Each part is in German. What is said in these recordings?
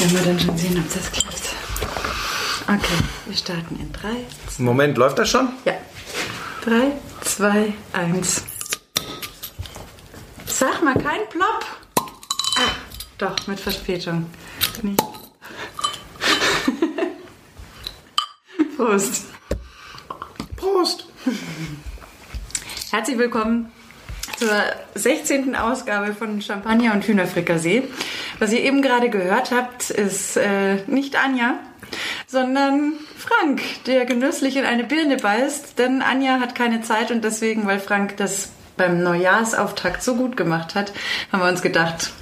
Wenn wir dann schon sehen, ob das klappt. Okay, wir starten in 3, Moment, läuft das schon? Ja. 3, 2, 1. Sag mal, kein Plop. Ah, doch, mit Verspätung. Nicht. Prost. Prost! Herzlich willkommen zur 16. Ausgabe von Champagner und Hühnerfrikassee. Was ihr eben gerade gehört habt, ist äh, nicht Anja, sondern Frank, der genüsslich in eine Birne beißt. Denn Anja hat keine Zeit und deswegen, weil Frank das beim Neujahrsauftakt so gut gemacht hat, haben wir uns gedacht,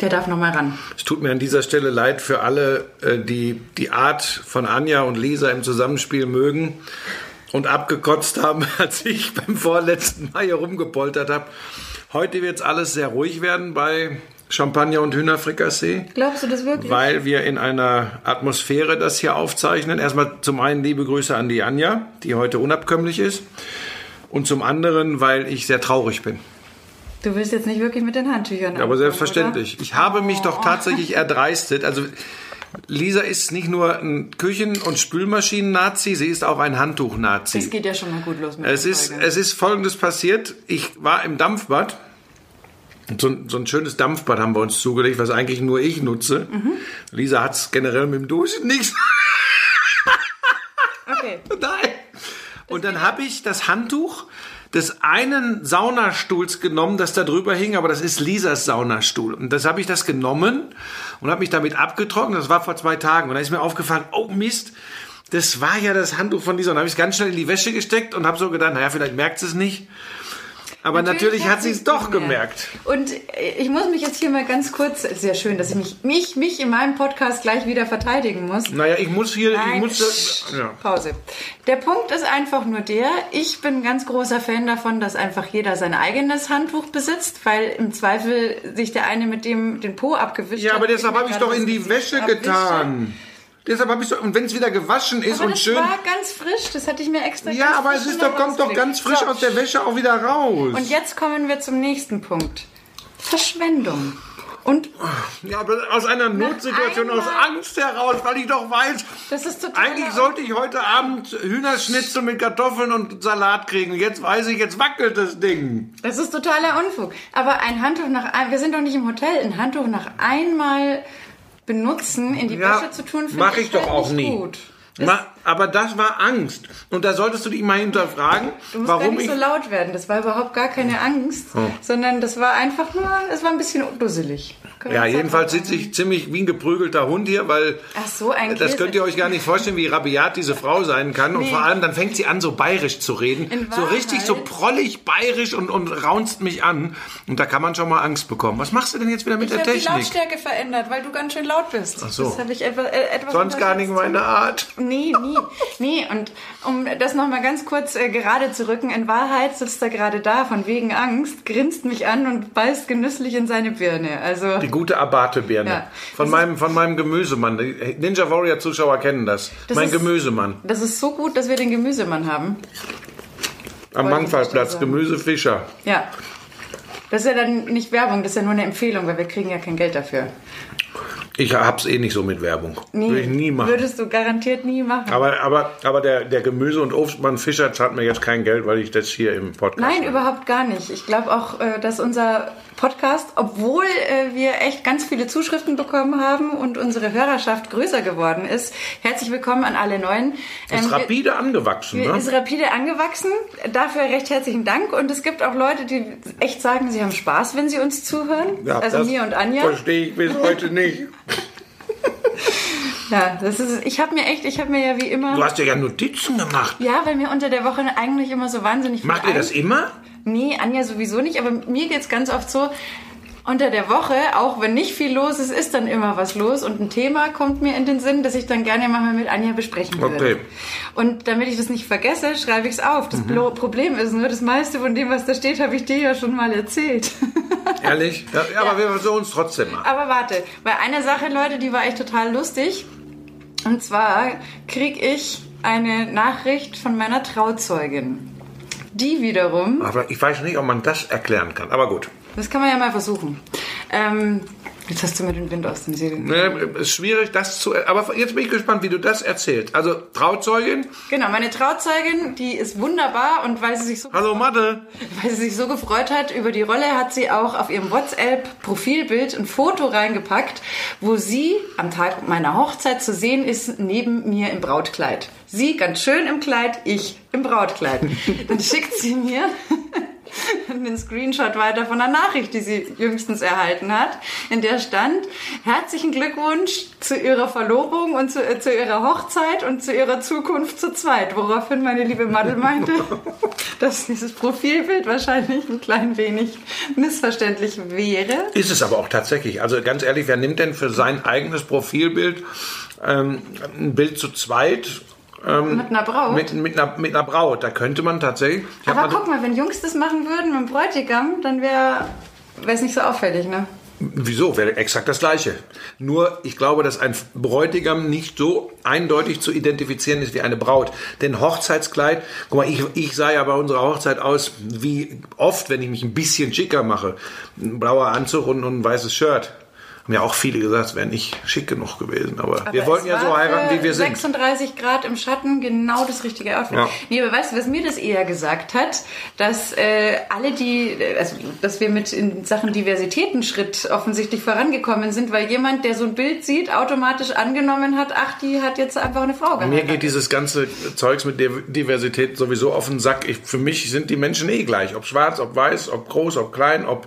der darf noch mal ran. Es tut mir an dieser Stelle leid für alle, äh, die die Art von Anja und Lisa im Zusammenspiel mögen und abgekotzt haben, als ich beim vorletzten Mal hier rumgepoltert habe. Heute wird es alles sehr ruhig werden bei Champagner und Hühnerfrikassee. Glaubst du das wirklich? Weil wir in einer Atmosphäre das hier aufzeichnen. Erstmal zum einen liebe Grüße an die Anja, die heute unabkömmlich ist. Und zum anderen, weil ich sehr traurig bin. Du willst jetzt nicht wirklich mit den Handtüchern Aber selbstverständlich. Ich habe mich doch tatsächlich erdreistet. Also Lisa ist nicht nur ein Küchen- und Spülmaschinen-Nazi, sie ist auch ein Das Handtuch-Nazi. geht ja schon mal gut los mit Es ist, Folge. es ist Folgendes passiert. Ich war im Dampfbad. Und So ein, so ein schönes Dampfbad haben wir uns zugelegt, was eigentlich nur ich nutze. Mhm. Lisa hat es generell mit dem Duschen nichts. Okay. Nein. Und dann habe ich das Handtuch des einen Saunastuhls genommen, das da drüber hing, aber das ist Lisas Saunastuhl. Und das habe ich das genommen und habe mich damit abgetrocknet. Das war vor zwei Tagen. Und dann ist mir aufgefallen, oh Mist, das war ja das Handtuch von Lisa. Und dann habe ich es ganz schnell in die Wäsche gesteckt und habe so gedacht, naja, vielleicht merkt sie es nicht. Aber natürlich, hat sie es doch gemerkt. Und äh, ich muss mich jetzt hier mal ganz kurz, sehr schön, dass ich mich, mich, mich in meinem Podcast gleich wieder verteidigen muss. Naja, ich muss hier, ich Nein, muss, ja. Pause. Der Punkt ist einfach nur der, ich bin ganz großer Fan davon, dass einfach jeder sein eigenes Handtuch besitzt, weil im Zweifel sich der eine mit dem den Po abgewischt Ja, hat. aber deshalb habe ich doch in die Wäsche abwische. Deshalb habe ich so, und wenn es wieder gewaschen ist Aber und das schön. war ganz frisch, das hatte ich mir extra Ja, aber es ist doch, kommt doch ganz frisch So. aus der Wäsche auch wieder raus. Und jetzt kommen wir zum nächsten Punkt. Verschwendung. Und ja, aber aus einer Notsituation, aus Angst heraus, weil ich doch weiß, das ist total eigentlich sollte ich heute Abend Hühnerschnitzel mit Kartoffeln und Salat kriegen. Jetzt weiß ich, jetzt wackelt das Ding. Das ist totaler Unfug. Aber ein Handtuch nach wir sind doch nicht im Hotel, ein Handtuch nach einmal benutzen in die Ja, Wäsche zu tun, finde mach ich doch halt auch nicht nie. gut. Ma- Aber das war Angst. Und da solltest du dich mal hinterfragen, du musst gar warum nicht ich. so laut werden. Das war überhaupt gar keine Angst, Oh. sondern das war einfach nur, es war ein bisschen dusselig. Können Ja, jedenfalls sitze ich ziemlich wie ein geprügelter Hund hier, weil Ach so, ein das Käse. könnt ihr euch gar nicht vorstellen, wie rabiat diese Frau sein kann. Und Nee. vor allem dann fängt sie an, so bayerisch zu reden. So richtig so prollig bayerisch und, und raunzt mich an. Und da kann man schon mal Angst bekommen. Was machst du denn jetzt wieder mit Ich der habe die Technik? Lautstärke verändert, weil du ganz schön laut bist. Ach so. Das habe ich etwas, äh, etwas Sonst gar nicht meine Art. Nee, nie. Nee, und um das nochmal ganz kurz äh, gerade zu rücken, in Wahrheit sitzt er gerade da, von wegen Angst, grinst mich an und beißt genüsslich in seine Birne. Also, Die gute Abate-Birne. Ja. Von, Das meinem, von meinem Gemüsemann. Ninja Warrior-Zuschauer kennen das. Das mein ist- Gemüsemann. das ist so gut, dass wir den Gemüsemann haben. Am Mangfallplatz. Gemüsefischer. Ja. Das ist ja dann nicht Werbung, das ist ja nur eine Empfehlung, weil wir kriegen ja kein Geld dafür. Ich hab's eh nicht so mit Werbung. Würde ich nie machen. Würdest du garantiert nie machen. Aber, aber, aber der, der Gemüse- und Obstmann Fischer zahlt mir jetzt kein Geld, weil ich das hier im Podcast Nein, habe. überhaupt gar nicht. Ich glaube auch, äh, dass unser Podcast, obwohl äh, wir echt ganz viele Zuschriften bekommen haben und unsere Hörerschaft größer geworden ist. Herzlich willkommen an alle Neuen. Ist Ähm, wir- rapide angewachsen, ne? Ist rapide angewachsen. Dafür recht herzlichen Dank. Und es gibt auch Leute, die echt sagen, sie haben Spaß, wenn sie uns zuhören. also das mir und Anja. Verstehe ich bis heute nicht. Ja, das ist. Ich habe mir echt, ich habe mir ja wie immer. Du hast ja, ja Notizen gemacht. ja, weil mir unter der Woche eigentlich immer so wahnsinnig viel Macht ihr das immer? Nee, Anja sowieso nicht, aber mir geht's ganz oft so, unter der Woche, auch wenn nicht viel los ist, ist dann immer was los und ein Thema kommt mir in den Sinn, das ich dann gerne mal mit Anja besprechen würde. Okay. Und damit ich das nicht vergesse, schreibe ich es auf. Das Mhm. Problem ist nur, das meiste von dem, was da steht, habe ich dir ja schon mal erzählt. Ehrlich? Ja, ja, aber wir versuchen es trotzdem mal. Aber warte, bei einer Sache, Leute, die war echt total lustig. Und zwar krieg ich eine Nachricht von meiner Trauzeugin. Die wiederum Aber ich weiß nicht, ob man das erklären kann. Aber gut. Das kann man ja mal versuchen. Ähm, Jetzt hast du mir den Wind aus den Segeln. Ne, ist schwierig, das zu. Aber jetzt bin ich gespannt, wie du das erzählst. Also Trauzeugin. Genau, meine Trauzeugin, die ist wunderbar und weil sie sich so Hallo Mathe. Weil sie sich so gefreut hat über die Rolle, hat sie auch auf ihrem WhatsApp-Profilbild ein Foto reingepackt, wo sie am Tag meiner Hochzeit zu sehen ist, neben mir im Brautkleid. Sie ganz schön im Kleid, ich im Brautkleid. Dann schickt sie mir einen Screenshot weiter von einer Nachricht, die sie jüngstens erhalten hat, in der stand, herzlichen Glückwunsch zu ihrer Verlobung und zu, äh, zu ihrer Hochzeit und zu ihrer Zukunft zu zweit. Woraufhin meine liebe Madel meinte, dass dieses Profilbild wahrscheinlich ein klein wenig missverständlich wäre. Ist es aber auch tatsächlich. Also ganz ehrlich, wer nimmt denn für sein eigenes Profilbild ähm, ein Bild zu zweit? Ähm, Mit einer Braut? Mit, mit, einer, mit einer Braut. Da könnte man tatsächlich. Aber mal- guck mal, wenn Jungs das machen würden mit dem Bräutigam, dann wäre es nicht so auffällig, ne? Wieso? Wäre exakt das Gleiche. Nur, ich glaube, dass ein Bräutigam nicht so eindeutig zu identifizieren ist wie eine Braut. Denn Hochzeitskleid, guck mal, ich, ich sah ja bei unserer Hochzeit aus, wie oft, wenn ich mich ein bisschen schicker mache. Ein blauer Anzug und, und ein weißes Shirt. Haben ja auch viele gesagt, es wäre nicht schick genug gewesen. Aber, wir Aber wollten es ja so heiraten, wie wir sind. 36 Grad im Schatten, genau das richtige Outfit. Ja. Nee, aber weißt du, was mir das eher gesagt hat? Dass äh, alle die, also dass wir mit in Sachen Diversitätenschritt offensichtlich vorangekommen sind, weil jemand, der so ein Bild sieht, automatisch angenommen hat, ach, die hat jetzt einfach eine Frau Mir geheiratet. geht dieses ganze Zeugs mit Div- Diversität sowieso auf den Sack. Ich, für mich sind die Menschen eh gleich. Ob schwarz, ob weiß, ob groß, ob klein, ob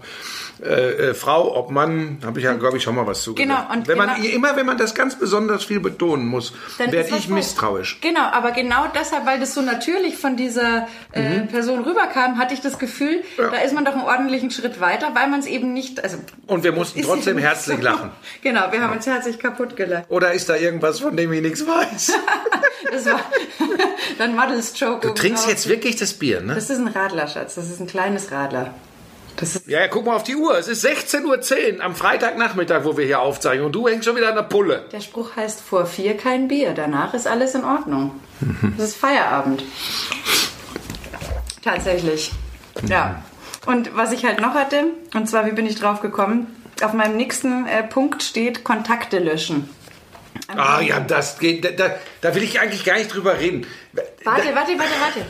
äh, äh, Frau, ob Mann, habe ich ja, glaube ich, schon mal was zu Genau, und wenn man, genau- immer wenn man das ganz besonders viel betonen muss, werde ich misstrauisch. Genau, aber genau deshalb, weil das so natürlich von dieser äh, Person rüberkam, hatte ich das Gefühl, Mhm. Ja. da ist man doch einen ordentlichen Schritt weiter, weil man es eben nicht, also Und wir mussten trotzdem herzlich so. lachen. Genau, wir haben uns herzlich kaputt gelacht. Oder ist da irgendwas, von dem ich nichts weiß? Das war dann Models Joke. Du trinkst jetzt wirklich das Bier, ne? Das ist ein Radler, Schatz. Das ist ein kleines Radler. Ja, ja, guck mal auf die Uhr. Es ist 16.10 Uhr am Freitagnachmittag, wo wir hier aufzeichnen. Und du hängst schon wieder an der Pulle. der Spruch heißt vor vier kein Bier. Danach ist alles in Ordnung. Das ist Feierabend. Tatsächlich. Ja. Und was ich halt noch hatte, und zwar, wie bin ich drauf gekommen? Auf meinem nächsten äh, Punkt steht Kontakte löschen. Ah ja, das geht. Da, da, da will ich eigentlich gar nicht drüber reden. Warte, warte, warte, warte.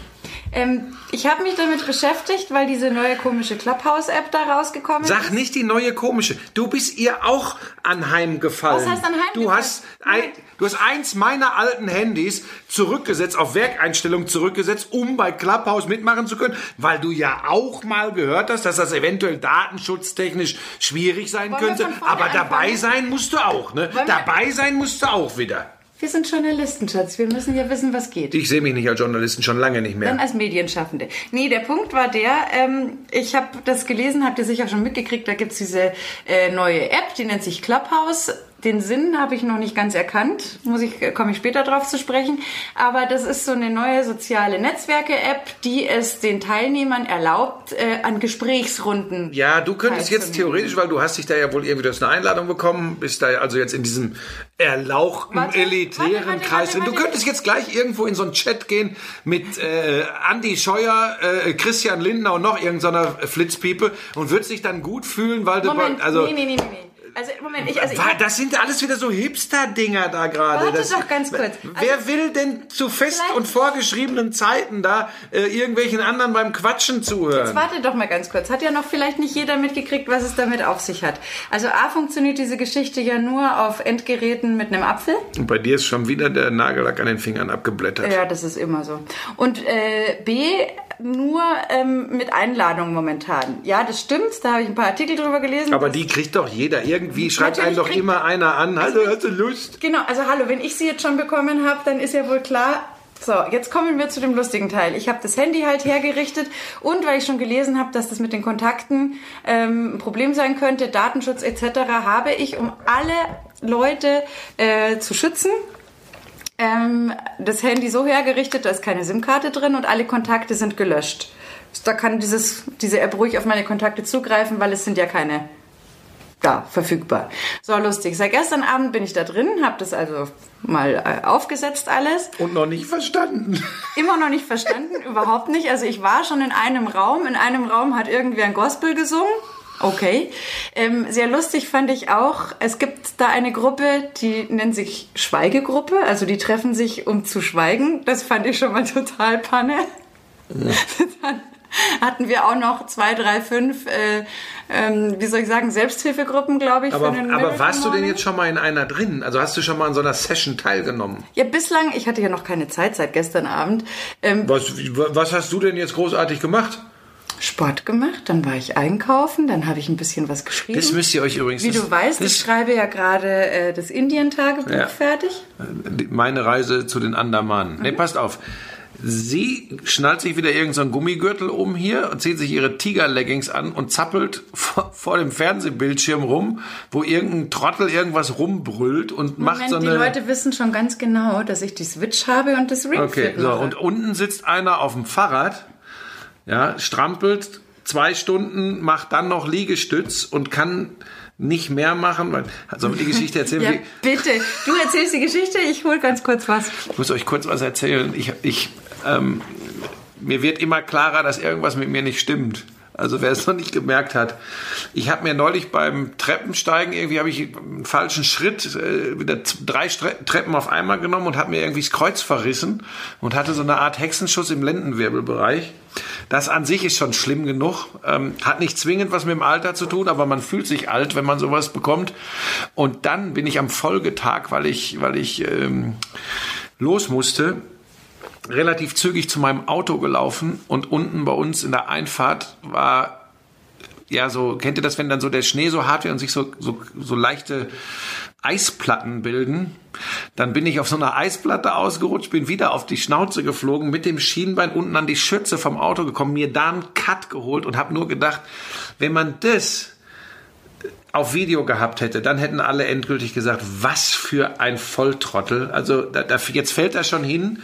Ähm, ich habe mich damit beschäftigt, weil diese neue komische Clubhouse-App da rausgekommen Sag ist. nicht die neue komische. Du bist ihr auch anheimgefallen. Was heißt anheimgefallen? Du hast, ein, du hast eins meiner alten Handys zurückgesetzt, auf Werkeinstellung zurückgesetzt, um bei Clubhouse mitmachen zu können, weil du ja auch mal gehört hast, dass das eventuell datenschutztechnisch schwierig sein Wollen könnte. Aber dabei anfangen? sein musst du auch, ne? Wollen Dabei sein musst du auch wieder. Wir sind Journalisten, Schatz. Wir müssen ja wissen, was geht. Ich sehe mich nicht als Journalisten, schon lange nicht mehr. Dann als Medienschaffende. Nee, der Punkt war der, ähm, ich habe das gelesen, habt ihr sicher schon mitgekriegt, da gibt's diese äh, neue App, die nennt sich Clubhouse. Den Sinn habe ich noch nicht ganz erkannt, muss ich, komme ich später drauf zu sprechen. Aber das ist so eine neue soziale Netzwerke-App, die es den Teilnehmern erlaubt, äh, an Gesprächsrunden. Ja, du könntest jetzt theoretisch, weil du hast dich da ja wohl irgendwie, du hast eine Einladung bekommen, bist da also jetzt in diesem erlauchten, Warte, elitären warte, warte, Kreis. Du könntest jetzt gleich irgendwo in so einen Chat gehen mit äh, Andi Scheuer, äh, Christian Lindner und noch irgendeiner Flitzpiepe und würdest dich dann gut fühlen, weil Moment, du... Also, nee, nee, nee, nee, nee. Also, Moment, ich, also ich das sind alles wieder so Hipster-Dinger da gerade. Warte Das- doch ganz kurz. Wer Also- will denn zu fest und vorgeschriebenen Zeiten da äh, irgendwelchen anderen beim Quatschen zuhören? Jetzt warte doch mal ganz kurz. Hat ja noch vielleicht nicht jeder mitgekriegt, was es damit auf sich hat. Also A funktioniert diese Geschichte ja nur auf Endgeräten mit einem Apfel. Und bei dir ist schon wieder der Nagellack an den Fingern abgeblättert. Ja, das ist immer so. Und äh, B nur ähm, mit Einladung momentan. Ja, das stimmt. Da habe ich ein paar Artikel drüber gelesen. Aber die kriegt doch jeder. Irgendwie schreibt einen doch immer einer an. Hallo, hast du Lust? Genau, also hallo, wenn ich sie jetzt schon bekommen habe, dann ist ja wohl klar. So, jetzt kommen wir zu dem lustigen Teil. Ich habe das Handy halt hergerichtet und weil ich schon gelesen habe, dass das mit den Kontakten ähm, ein Problem sein könnte, Datenschutz etc., habe ich, um alle Leute äh, zu schützen, ähm, das Handy so hergerichtet, da ist keine SIM-Karte drin und alle Kontakte sind gelöscht. Da kann dieses, diese App ruhig auf meine Kontakte zugreifen, weil es sind ja keine da verfügbar. So lustig. Seit gestern Abend bin ich da drin, habe das also mal äh, aufgesetzt alles. Und noch nicht verstanden. Immer noch nicht verstanden, überhaupt nicht. Also ich war schon in einem Raum. In einem Raum hat irgendwer ein Gospel gesungen. Okay. Ähm, sehr lustig fand ich auch, es gibt da eine Gruppe, die nennt sich Schweigegruppe. Also die treffen sich, um zu schweigen. Das fand ich schon mal total Panne. Ja. Dann hatten wir auch noch zwei, drei, fünf, äh, ähm, wie soll ich sagen, Selbsthilfegruppen, glaube ich. Aber, aber warst du denn jetzt schon mal in einer drin? Also hast du schon mal an so einer Session teilgenommen? Ja, bislang, ich hatte ja noch keine Zeit seit gestern Abend. Ähm, was, was hast du denn jetzt großartig gemacht? Sport gemacht, dann war ich einkaufen, dann habe ich ein bisschen was geschrieben. Das müsst ihr euch übrigens. Wie du weißt, ich schreibe ja gerade äh, das Indien-Tagebuch ja. fertig. Meine Reise zu den Andamanen. Mhm. Ne, passt auf. Sie schnallt sich wieder irgendeinen so Gummigürtel um hier und zieht sich ihre Tiger-Leggings an und zappelt vor, vor, dem Fernsehbildschirm rum, wo irgendein Trottel irgendwas rumbrüllt und Moment, macht so eine... die Leute wissen schon ganz genau, dass ich die Switch habe und das Ring Okay, so, und unten sitzt einer auf dem Fahrrad ja, strampelt zwei Stunden, macht dann noch Liegestütz und kann nicht mehr machen. Weil, sollen wir die Geschichte erzählen? ja, bitte. Du erzählst die Geschichte, ich hole ganz kurz was. Ich muss euch kurz was erzählen. Ich, ich, ähm, mir wird immer klarer, dass irgendwas mit mir nicht stimmt. Also wer es noch nicht gemerkt hat, ich habe mir neulich beim Treppensteigen irgendwie habe ich einen falschen Schritt, äh, wieder drei Treppen auf einmal genommen und habe mir irgendwie das Kreuz verrissen und hatte so eine Art Hexenschuss im Lendenwirbelbereich. Das an sich ist schon schlimm genug, ähm, hat nicht zwingend was mit dem Alter zu tun, aber man fühlt sich alt, wenn man sowas bekommt. Und dann bin ich am Folgetag, weil ich, weil ich ähm, los musste, relativ zügig zu meinem Auto gelaufen und unten bei uns in der Einfahrt war ja so, kennt ihr das, wenn dann so der Schnee so hart wird und sich so, so, so leichte Eisplatten bilden? Dann bin ich auf so einer Eisplatte ausgerutscht, bin wieder auf die Schnauze geflogen, mit dem Schienbein unten an die Schürze vom Auto gekommen, mir da einen Cut geholt und habe nur gedacht, wenn man das auf Video gehabt hätte, dann hätten alle endgültig gesagt, was für ein Volltrottel. Also da, da, jetzt fällt er schon hin,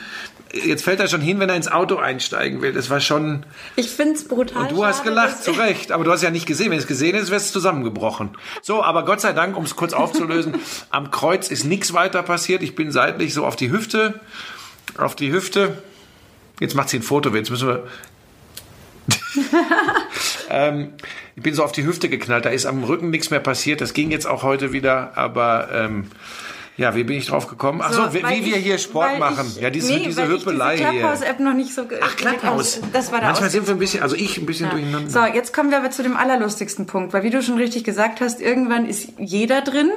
jetzt fällt er schon hin, wenn er ins Auto einsteigen will. Das war schon. Ich finde es brutal. Und du hast gelacht, zu Recht. Aber du hast ja nicht gesehen. Wenn es gesehen ist, wäre es zusammengebrochen. So, aber Gott sei Dank, um es kurz aufzulösen, am Kreuz ist nichts weiter passiert. Ich bin seitlich so auf die Hüfte, auf die Hüfte. Jetzt macht sie ein Foto. Jetzt müssen wir. ähm, ich bin so auf die Hüfte geknallt. Da ist am Rücken nichts mehr passiert. Das ging jetzt auch heute wieder, aber. Ähm, ja, wie bin ich drauf gekommen? Ach so, so wie, wie wir hier Sport machen. Ich, ja, diese, nee, diese Hüppelei hier. Clubhouse-App noch nicht so... Ach, Clubhouse. Das war da Manchmal sind wir ein bisschen, also ich ein bisschen ja. durcheinander. So, jetzt kommen wir aber zu dem allerlustigsten Punkt, weil wie du schon richtig gesagt hast, irgendwann ist jeder drin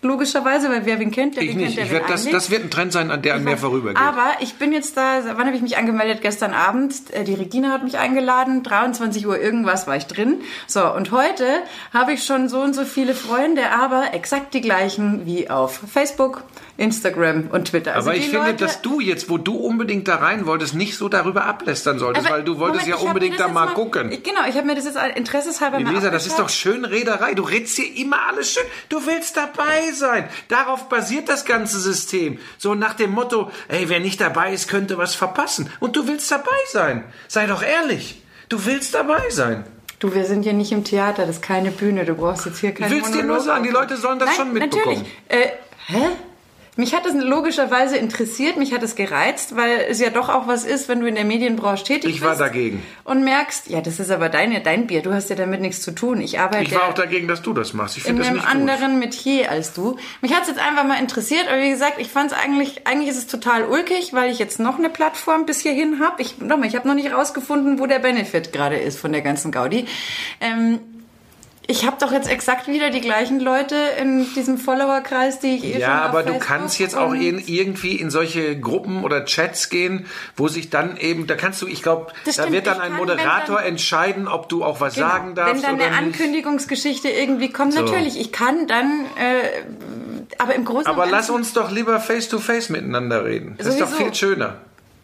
logischerweise, weil wer wen kennt, der ich wen nicht. kennt, der ich werd, das, das wird ein Trend sein, an der an mir vorübergeht. Aber ich bin jetzt da, wann habe ich mich angemeldet? Gestern Abend. Äh, die Regina hat mich eingeladen, 23 Uhr irgendwas war ich drin. So, und heute habe ich schon so und so viele Freunde, aber exakt die gleichen wie auf Facebook, Instagram und Twitter. Also aber ich finde, Leute, dass du jetzt, wo du unbedingt da rein wolltest, nicht so darüber ablästern solltest, weil du wolltest Moment, ja unbedingt da mal, mal gucken. Genau, ich habe mir das jetzt interesseshalber Elisa, mal das ist doch schön Rederei. Du redest hier immer alles schön. Du willst dabei sein. Darauf basiert das ganze System. So nach dem Motto, ey, wer nicht dabei ist, könnte was verpassen. Und du willst dabei sein. Sei doch ehrlich. Du willst dabei sein. Du, wir sind ja nicht im Theater, das ist keine Bühne. Du brauchst jetzt hier keine Ich will dir nur sagen, die Leute sollen das Nein, schon mitbekommen. Natürlich. Äh, hä? Mich hat es logischerweise interessiert, mich hat es gereizt, weil es ja doch auch was ist, wenn du in der Medienbranche tätig bist. Ich war dagegen. Und merkst, ja, das ist aber deine, dein Bier, du hast ja damit nichts zu tun. Ich arbeite. Ich war auch dagegen, dass du das machst. Ich finde das nicht In einem anderen Metier als du. Mich hat es jetzt einfach mal interessiert, aber wie gesagt, ich fand es eigentlich, eigentlich ist es total ulkig, weil ich jetzt noch eine Plattform bis hierhin habe. Ich, nochmal, ich habe noch nicht rausgefunden, wo der Benefit gerade ist von der ganzen Gaudi. Ähm, ich habe doch jetzt exakt wieder die gleichen Leute in diesem Followerkreis, die ich eh Ja, aber du kannst jetzt auch in, irgendwie in solche Gruppen oder Chats gehen, wo sich dann eben, da kannst du, ich glaube, da wird dann ein Moderator dann, entscheiden, ob du auch was genau, sagen darfst. Wenn dann oder eine nicht. Ankündigungsgeschichte irgendwie kommt, so. natürlich, ich kann dann, äh, aber im Großen Aber lass uns doch lieber face to face miteinander reden. Das sowieso. ist doch viel schöner.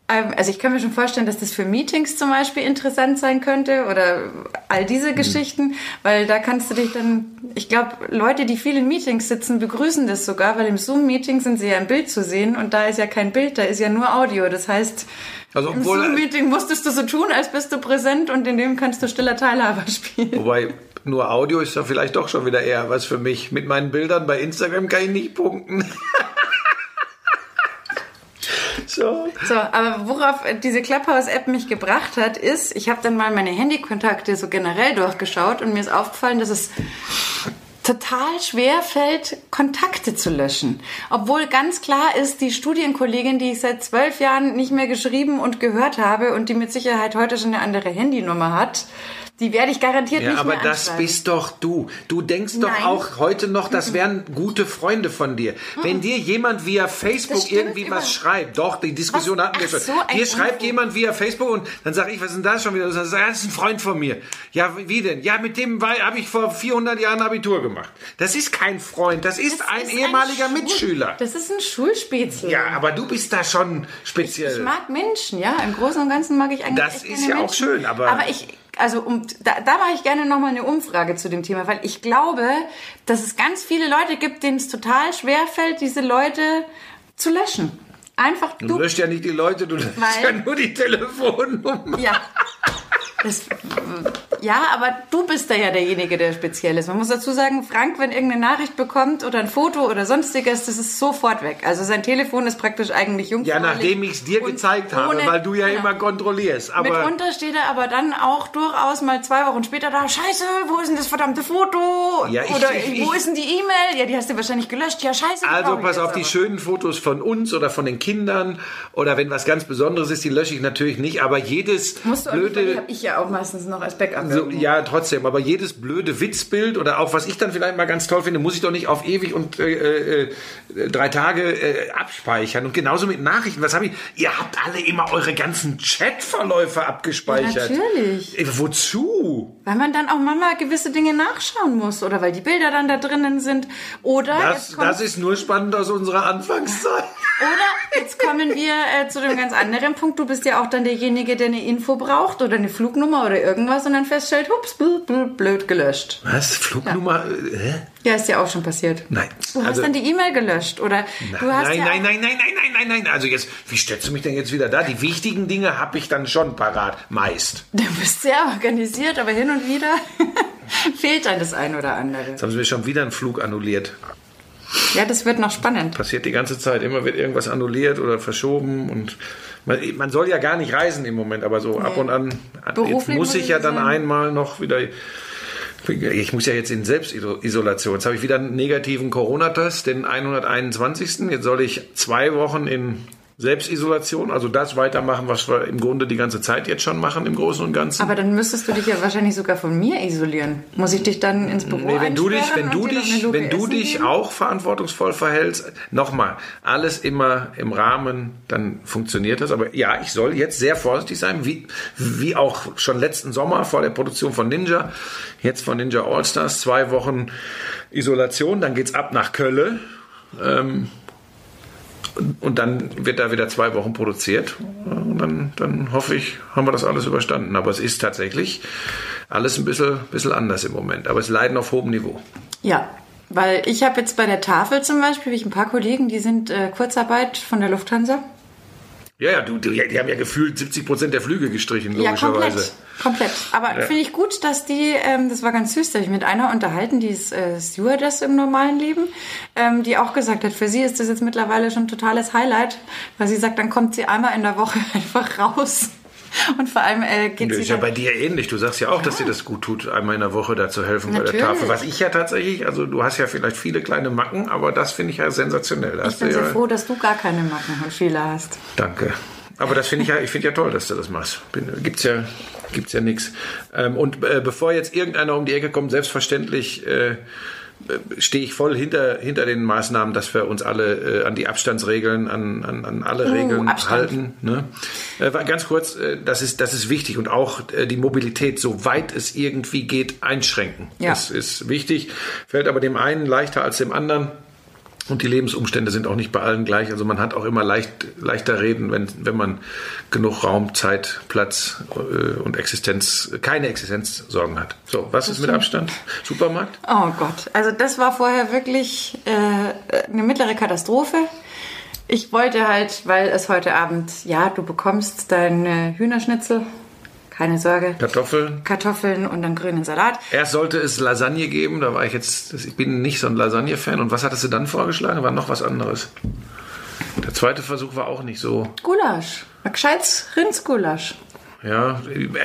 Ähm, also ich kann mir schon vorstellen, dass das für Meetings zum Beispiel interessant sein könnte oder all diese mhm. Geschichten, weil da kannst du dich dann, ich glaube, Leute, die viel in Meetings sitzen, begrüßen das sogar, weil im Zoom-Meeting sind sie ja im Bild zu sehen und da ist ja kein Bild, da ist ja nur Audio. Das heißt, also, im Zoom-Meeting musstest du so tun, als bist du präsent und in dem kannst du stiller Teilhaber spielen. Wobei nur Audio ist ja vielleicht doch schon wieder eher was für mich. Mit meinen Bildern bei Instagram kann ich nicht punkten. So. So, aber worauf diese Clubhouse-App mich gebracht hat, ist, ich habe dann mal meine Handykontakte so generell durchgeschaut und mir ist aufgefallen, dass es total schwer fällt, Kontakte zu löschen. Obwohl ganz klar ist, die Studienkollegin, die ich seit zwölf Jahren nicht mehr geschrieben und gehört habe und die mit Sicherheit heute schon eine andere Handynummer hat, die werde ich garantiert Ja, nicht aber mehr das anschreiben. bist doch du. Du denkst doch Nein. auch heute noch, das wären gute Freunde von dir. Wenn dir jemand via Facebook Das irgendwie was über- schreibt, doch, die Diskussion Was? hatten wir schon. so, ein dir schreibt Unfug. jemand via Facebook und dann sage ich, was ist denn das schon wieder? Das ist ein Freund von mir. Ja, wie denn? Ja, mit dem habe ich vor 400 Jahren Abitur gemacht. Das ist kein Freund, das ist Das ein ist ehemaliger Schul- Mitschüler. Das ist ein Schulspätzle. Ja, aber du bist da schon speziell. Ich mag Menschen, ja. Im Großen und Ganzen mag ich eigentlich Das ist ja auch Menschen. schön, aber- Aber ich, also um, da, da mache ich gerne nochmal eine Umfrage zu dem Thema, weil ich glaube, dass es ganz viele Leute gibt, denen es total schwer fällt, diese Leute zu löschen. Einfach Du du. löscht ja nicht die Leute, du löscht ja nur die Telefonnummer. Ja. Das, ja, aber du bist da ja derjenige, der speziell ist. Man muss dazu sagen, Frank, wenn irgendeine Nachricht bekommt oder ein Foto oder sonstiges, das ist sofort weg. Also sein Telefon ist praktisch eigentlich jungfräulich. Ja, nachdem ich es dir gezeigt habe, weil du ja genau. immer kontrollierst. Aber Mitunter steht er aber dann auch durchaus mal zwei Wochen später da, scheiße, wo ist denn das verdammte Foto? Ja, ich- Oder ich- wo ich- ist denn die E-Mail? Ja, die hast du wahrscheinlich gelöscht. Ja, scheiße. die Also pass auf, die aber. schönen Fotos von uns oder von den Kindern oder wenn was ganz Besonderes ist, die lösche ich natürlich nicht, aber jedes nicht, die blöde... habe ich ja auch meistens noch als Backup. So, ja, trotzdem, aber jedes blöde Witzbild oder auch was ich dann vielleicht mal ganz toll finde, muss ich doch nicht auf ewig und äh, äh, drei Tage äh, abspeichern. Und genauso mit Nachrichten. Was habe ich? Ihr habt alle immer eure ganzen Chatverläufe abgespeichert. Ja, natürlich. Äh, wozu? Weil man dann auch manchmal gewisse Dinge nachschauen muss oder weil die Bilder dann da drinnen sind. Oder, Das, das ist nur spannend aus unserer Anfangszeit. oder jetzt kommen wir äh, zu dem ganz anderen Punkt. Du bist ja auch dann derjenige, der eine Info braucht oder eine Flugnummer oder irgendwas und dann feststellt, hups, blöd, blöd, blöd gelöscht. Was? Flugnummer? äh, Hä? Ja, ist ja auch schon passiert. Nein. Du hast Also- dann die E-Mail gelöscht oder du hast nein, ja nein, nein, nein, nein, nein, nein, nein. Also jetzt, wie stellst du mich denn jetzt wieder da? Die wichtigen Dinge habe ich dann schon parat, meist. Du bist sehr organisiert, aber hin und wieder fehlt dann das ein oder andere. Jetzt haben sie mir schon wieder einen Flug annulliert. Ja, das wird noch spannend. Passiert die ganze Zeit. Immer wird irgendwas annulliert oder verschoben und man, man soll ja gar nicht reisen im Moment, aber so ab und an. Jetzt Beruflich muss ich ja dann sagen- einmal noch wieder. Ich muss ja jetzt in Selbstisolation. Jetzt habe ich wieder einen negativen Corona-Test, den 121. Jetzt soll ich zwei Wochen in Selbstisolation, also das weitermachen, was wir im Grunde die ganze Zeit jetzt schon machen, im Großen und Ganzen. Aber dann müsstest du dich ja wahrscheinlich sogar von mir isolieren. Muss ich dich dann ins Büro Nee, wenn du dich, wenn du dich, wenn du dich geben? auch verantwortungsvoll verhältst, nochmal, alles immer im Rahmen, dann funktioniert das. Aber ja, ich soll jetzt sehr vorsichtig sein, wie, wie auch schon letzten Sommer vor der Produktion von Ninja, jetzt von Ninja Allstars, zwei Wochen Isolation, dann geht's ab nach Kölle. Ähm, und- dann wird da wieder zwei Wochen produziert. Und dann, dann hoffe ich, haben wir das alles überstanden. Aber es ist tatsächlich alles ein bisschen, bisschen anders im Moment. Aber es leiden auf hohem Niveau. Ja, weil ich habe jetzt bei der Tafel zum Beispiel, wie ich ein paar Kollegen, die sind äh, Kurzarbeit von der Lufthansa. Ja, ja, du, die, die haben ja gefühlt 70 Prozent der Flüge gestrichen, Ja, logischerweise. komplett. Komplett. Aber finde ich gut, dass die, ähm, das war ganz süß, da hab ich mit einer unterhalten, die ist äh, Stewardess im normalen Leben, ähm, die auch gesagt hat, für sie ist das jetzt mittlerweile schon ein totales Highlight, weil sie sagt, dann kommt sie einmal in der Woche einfach raus. Und vor allem äh, geht Das sie ist ja bei dir ähnlich. Du sagst ja auch, dass dir das gut tut, einmal in der Woche da zu helfen bei der Natürlich. Tafel. Was ich ja tatsächlich, also du hast ja vielleicht viele kleine Macken, aber das finde ich ja sensationell. Ich bin sehr ja, froh, dass du gar keine Macken und Fehler hast. Danke. Aber das finde ich ja, ich finde ja toll, dass du das machst. Bin, gibt's ja, gibt's ja nichts. Ähm, und äh, bevor jetzt irgendeiner um die Ecke kommt, selbstverständlich äh, stehe ich voll hinter, hinter den Maßnahmen, dass wir uns alle äh, an die Abstandsregeln, an, an, an alle Regeln Abstand. halten. Ne? Äh, ganz kurz, äh, das, ist, das ist wichtig und auch äh, die Mobilität, soweit es irgendwie geht, einschränken. Ja. Das ist wichtig, fällt aber dem einen leichter als dem anderen. Und die Lebensumstände sind auch nicht bei allen gleich. Also man hat auch immer leicht, leichter reden, wenn, wenn man genug Raum, Zeit, Platz äh, und Existenz, keine Existenzsorgen hat. So, was ist mit Abstand? Supermarkt? Oh Gott, also das war vorher wirklich äh, eine mittlere Katastrophe. Ich wollte halt, weil es heute Abend, ja, du bekommst dein äh, Hühnerschnitzel, keine Sorge, Kartoffeln? Kartoffeln und dann grünen Salat. Erst sollte es Lasagne geben, da war ich jetzt, ich bin nicht so ein Lasagne-Fan. Und was hattest du dann vorgeschlagen? War noch was anderes. Der zweite Versuch war auch nicht so. Gulasch. Gescheites Rindsgulasch. Ja,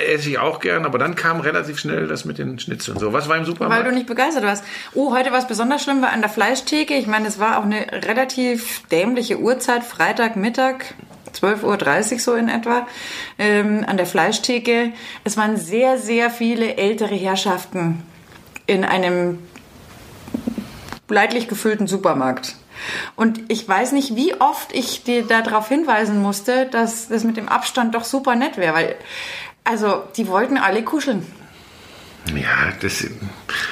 esse ich auch gern, aber dann kam relativ schnell das mit den Schnitzeln. So, was war im Supermarkt? Weil du nicht begeistert warst. Oh, heute war es besonders schlimm, war an der Fleischtheke. Ich meine, es war auch eine relativ dämliche Uhrzeit, Freitagmittag. 12.30 Uhr so in etwa, ähm, an der Fleischtheke. Es waren sehr, sehr viele ältere Herrschaften in einem leidlich gefüllten Supermarkt. Und ich weiß nicht, wie oft ich dir darauf hinweisen musste, dass das mit dem Abstand doch super nett wäre, weil, also, die wollten alle kuscheln. Ja, das.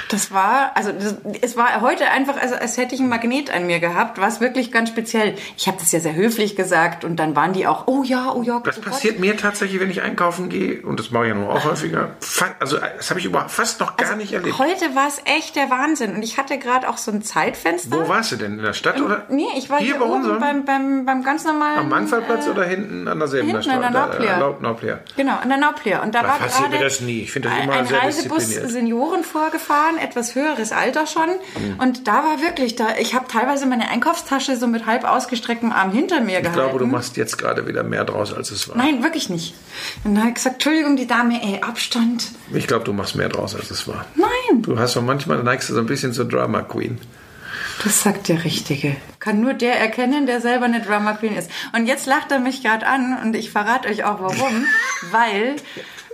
Das war, also das, es war heute einfach, also als hätte ich einen Magnet an mir gehabt, was wirklich ganz speziell. Ich habe das ja sehr höflich gesagt und dann waren die auch, oh ja, oh ja. Das oh passiert Gott. mir tatsächlich, wenn ich einkaufen gehe und das mache ich ja nur auch häufiger. Fa- Also das habe ich überhaupt fast noch gar nicht erlebt. Heute war es echt der Wahnsinn und ich hatte gerade auch so ein Zeitfenster. Wo warst du denn? In der Stadt oder? Nee, ich war hier, Hier bei oben unserem? beim, beim, beim ganz normalen. Am Mangfallplatz oder hinten an der Säbener hinten an der Nauplia. Nauplia. Genau, an der Nauplia. Und da Da war passiert gerade mir das nie. Ich finde das ein- immer ein sehr Reisebus. Senioren vorgefahren, etwas höheres Alter schon. Mhm. Und da war wirklich, da ich habe teilweise meine Einkaufstasche so mit halb ausgestrecktem Arm hinter mir Ich gehalten. glaube, du machst jetzt gerade wieder mehr draus, als es war. Nein, wirklich nicht. Und dann habe ich gesagt, Entschuldigung, die Dame, ey, Abstand. Ich glaube, du machst mehr draus, als es war. Nein, Du hast so manchmal neigst du so ein bisschen zur Drama Queen. das sagt der Richtige. Kann nur der erkennen, der selber eine Drama Queen ist. Und jetzt lacht er mich gerade an und ich verrate euch auch warum. weil